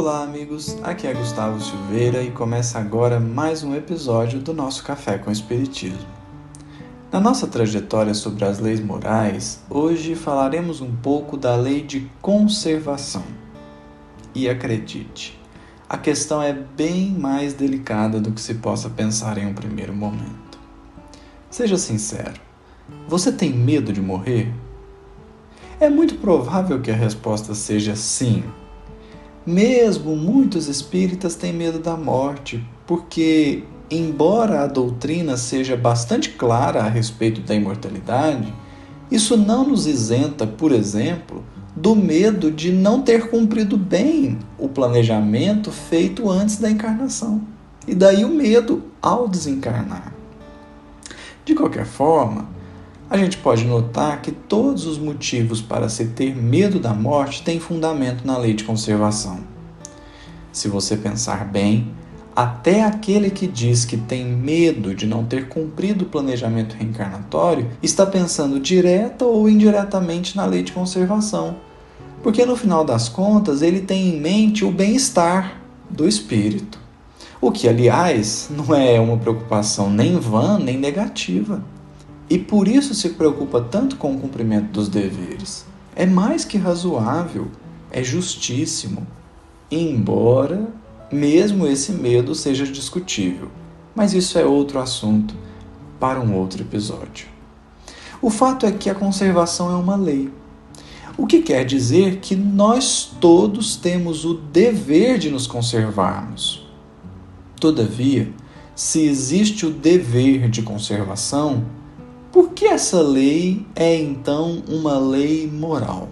Olá, amigos. Aqui é Gustavo Silveira e começa agora mais um episódio do nosso Café com Espiritismo. Na nossa trajetória sobre as leis morais, hoje falaremos um pouco da lei de conservação. E acredite, a questão é bem mais delicada do que se possa pensar em um primeiro momento. Seja sincero, você tem medo de morrer? É muito provável que a resposta seja sim mesmo muitos espíritas têm medo da morte, porque, embora a doutrina seja bastante clara a respeito da imortalidade, isso não nos isenta, por exemplo, do medo de não ter cumprido bem o planejamento feito antes da encarnação. E daí o medo ao desencarnar. De qualquer forma, a gente pode notar que todos os motivos para se ter medo da morte têm fundamento na lei de conservação. Se você pensar bem, até aquele que diz que tem medo de não ter cumprido o planejamento reencarnatório está pensando direta ou indiretamente na lei de conservação, porque no final das contas ele tem em mente o bem-estar do espírito. O que, aliás, não é uma preocupação nem vã nem negativa e por isso se preocupa tanto com o cumprimento dos deveres. É mais que razoável, é justíssimo, embora mesmo esse medo seja discutível. Mas isso é outro assunto para um outro episódio. O fato é que a conservação é uma lei. O que quer dizer que nós todos temos o dever de nos conservarmos. Todavia, se existe o dever de conservação, por que essa lei é então uma lei moral?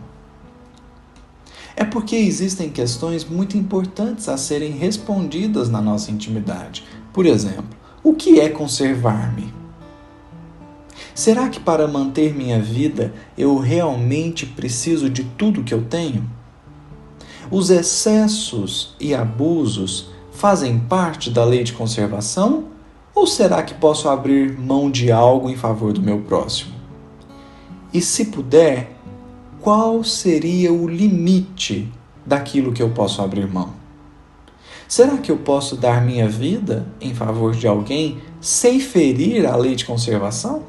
É porque existem questões muito importantes a serem respondidas na nossa intimidade. Por exemplo, o que é conservar-me? Será que para manter minha vida eu realmente preciso de tudo que eu tenho? Os excessos e abusos fazem parte da lei de conservação ou será que posso abrir mão de algo em favor do meu próximo? E se puder, qual seria o limite daquilo que eu posso abrir mão? Será que eu posso dar minha vida em favor de alguém sem ferir a lei de conservação?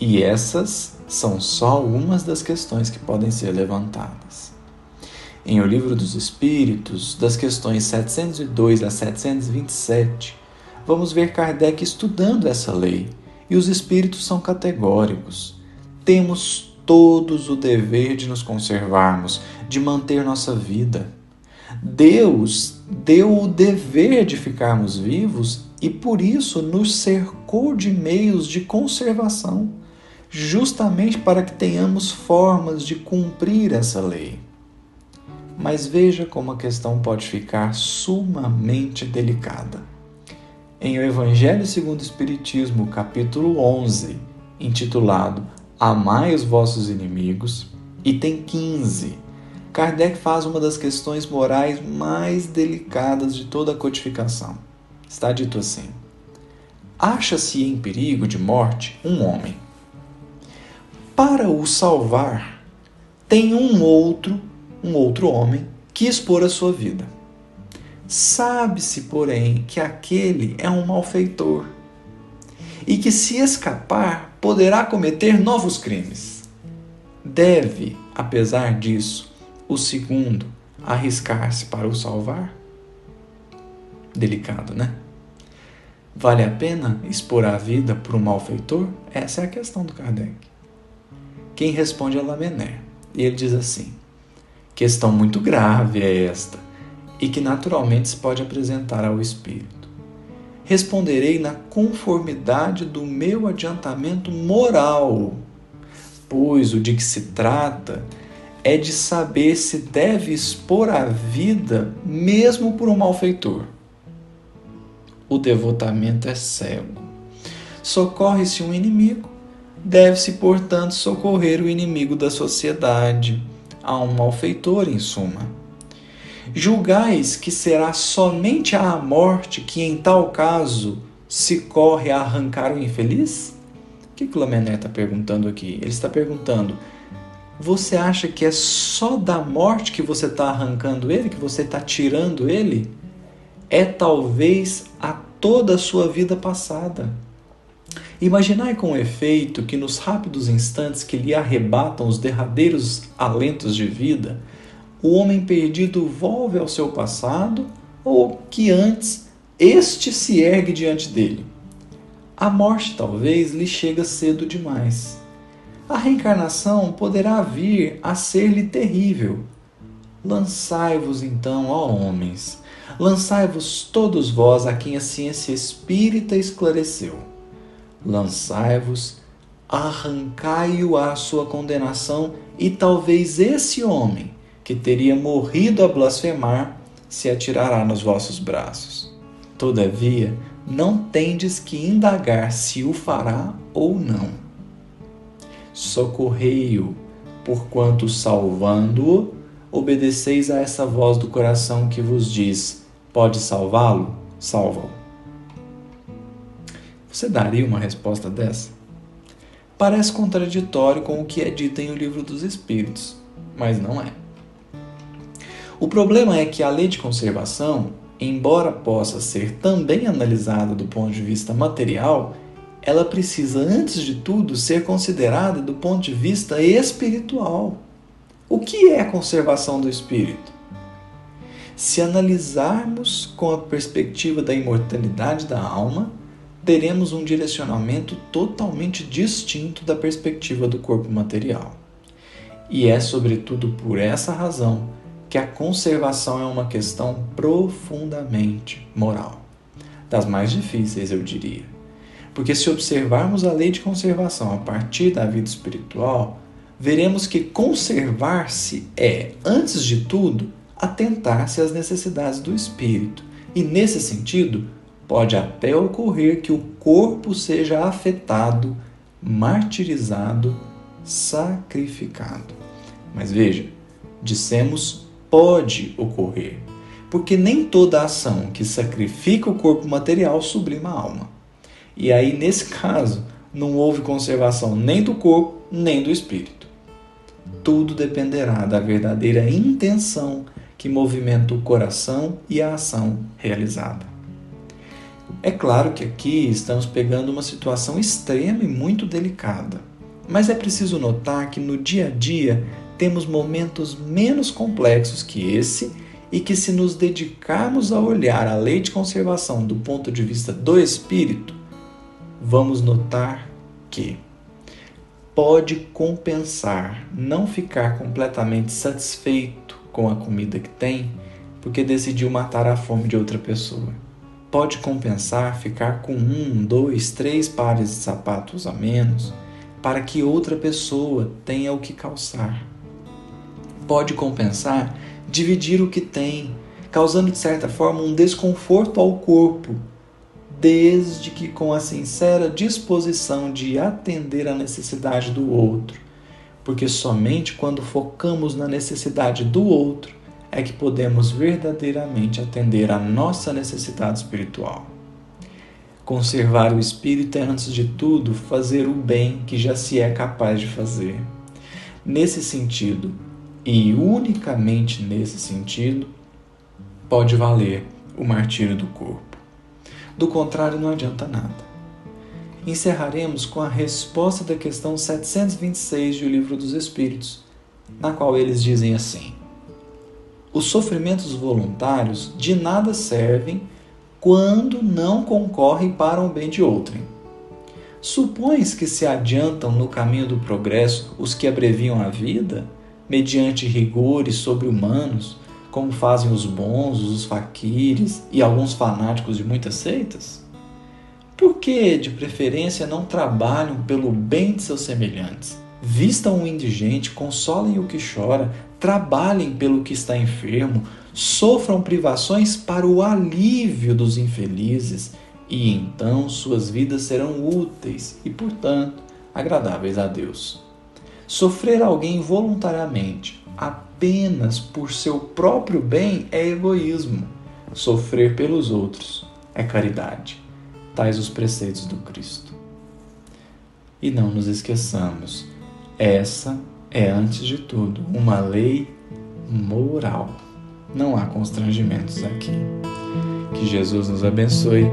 E essas são só algumas das questões que podem ser levantadas. Em O Livro dos Espíritos, das questões 702 a 727, vamos ver Kardec estudando essa lei. E os espíritos são categóricos. Temos todos o dever de nos conservarmos, de manter nossa vida. Deus deu o dever de ficarmos vivos e por isso nos cercou de meios de conservação, justamente para que tenhamos formas de cumprir essa lei. Mas veja como a questão pode ficar sumamente delicada em O Evangelho segundo o Espiritismo, capítulo 11, intitulado Amai os vossos inimigos, item 15, Kardec faz uma das questões morais mais delicadas de toda a codificação. Está dito assim: Acha-se em perigo de morte um homem. Para o salvar, tem um outro, um outro homem que expor a sua vida. Sabe-se, porém, que aquele é um malfeitor e que, se escapar, poderá cometer novos crimes. Deve, apesar disso, o segundo arriscar-se para o salvar? Delicado, né? Vale a pena expor a vida por um malfeitor? Essa é a questão do Kardec. Quem responde é Lamener. E ele diz assim: questão muito grave é esta e que naturalmente se pode apresentar ao Espírito. Responderei na conformidade do meu adiantamento moral, pois o de que se trata é de saber se deve expor a vida mesmo por um malfeitor. O devotamento é cego. Socorre-se um inimigo, deve-se, portanto, socorrer o inimigo da sociedade, a um malfeitor, em suma. Julgais que será somente a morte que, em tal caso, se corre a arrancar o infeliz? O que, o Lamené está perguntando aqui? Ele está perguntando: Você acha que é só da morte que você está arrancando ele, que você está tirando ele? É talvez a toda a sua vida passada. Imaginai com efeito que nos rápidos instantes que lhe arrebatam os derradeiros alentos de vida, o homem perdido volve ao seu passado ou que antes este se ergue diante dele. A morte talvez lhe chega cedo demais. A reencarnação poderá vir a ser-lhe terrível. Lançai-vos então, ó homens, lançai-vos todos vós a quem a ciência espírita esclareceu lançai-vos, arrancai-o à sua condenação, e talvez esse homem, que teria morrido a blasfemar, se atirará nos vossos braços. Todavia, não tendes que indagar se o fará ou não. Socorrei-o, porquanto salvando-o, obedeceis a essa voz do coração que vos diz: Pode salvá-lo? Salva-o. Você daria uma resposta dessa? Parece contraditório com o que é dito em O Livro dos Espíritos, mas não é. O problema é que a lei de conservação, embora possa ser também analisada do ponto de vista material, ela precisa, antes de tudo, ser considerada do ponto de vista espiritual. O que é a conservação do espírito? Se analisarmos com a perspectiva da imortalidade da alma, teremos um direcionamento totalmente distinto da perspectiva do corpo material. E é, sobretudo, por essa razão que a conservação é uma questão profundamente moral. Das mais difíceis, eu diria. Porque se observarmos a lei de conservação a partir da vida espiritual, veremos que conservar-se é, antes de tudo, atentar-se às necessidades do espírito. E, nesse sentido, pode até ocorrer que o corpo seja afetado, martirizado, sacrificado. Mas veja, dissemos pode ocorrer, porque nem toda ação que sacrifica o corpo material sublima a alma. E aí, nesse caso, não houve conservação nem do corpo, nem do espírito. Tudo dependerá da verdadeira intenção que movimenta o coração e a ação realizada. É claro que aqui estamos pegando uma situação extrema e muito delicada, mas é preciso notar que no dia a dia temos momentos menos complexos que esse e que, se nos dedicarmos a olhar a lei de conservação do ponto de vista do espírito, vamos notar que pode compensar não ficar completamente satisfeito com a comida que tem porque decidiu matar a fome de outra pessoa pode compensar ficar com um, dois, três pares de sapatos a menos para que outra pessoa tenha o que calçar. Pode compensar dividir o que tem, causando de certa forma um desconforto ao corpo, desde que com a sincera disposição de atender à necessidade do outro. Porque somente quando focamos na necessidade do outro é que podemos verdadeiramente atender à nossa necessidade espiritual. Conservar o espírito é, antes de tudo, fazer o bem que já se é capaz de fazer. Nesse sentido, e unicamente nesse sentido, pode valer o martírio do corpo. Do contrário, não adianta nada. Encerraremos com a resposta da questão 726 do Livro dos Espíritos, na qual eles dizem assim: os sofrimentos voluntários de nada servem quando não concorrem para o bem de outrem. Supões que se adiantam no caminho do progresso os que abreviam a vida, mediante rigores sobre-humanos, como fazem os bons, os faquires e alguns fanáticos de muitas seitas? Por que, de preferência, não trabalham pelo bem de seus semelhantes? Vistam o indigente, consolem o que chora, trabalhem pelo que está enfermo, sofram privações para o alívio dos infelizes, e então suas vidas serão úteis e, portanto, agradáveis a Deus. Sofrer alguém voluntariamente apenas por seu próprio bem é egoísmo. Sofrer pelos outros é caridade. Tais os preceitos do Cristo. E não nos esqueçamos, essa é, antes de tudo, uma lei moral. Não há constrangimentos aqui. Que Jesus nos abençoe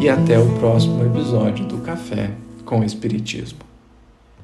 e até o próximo episódio do Café com Espiritismo.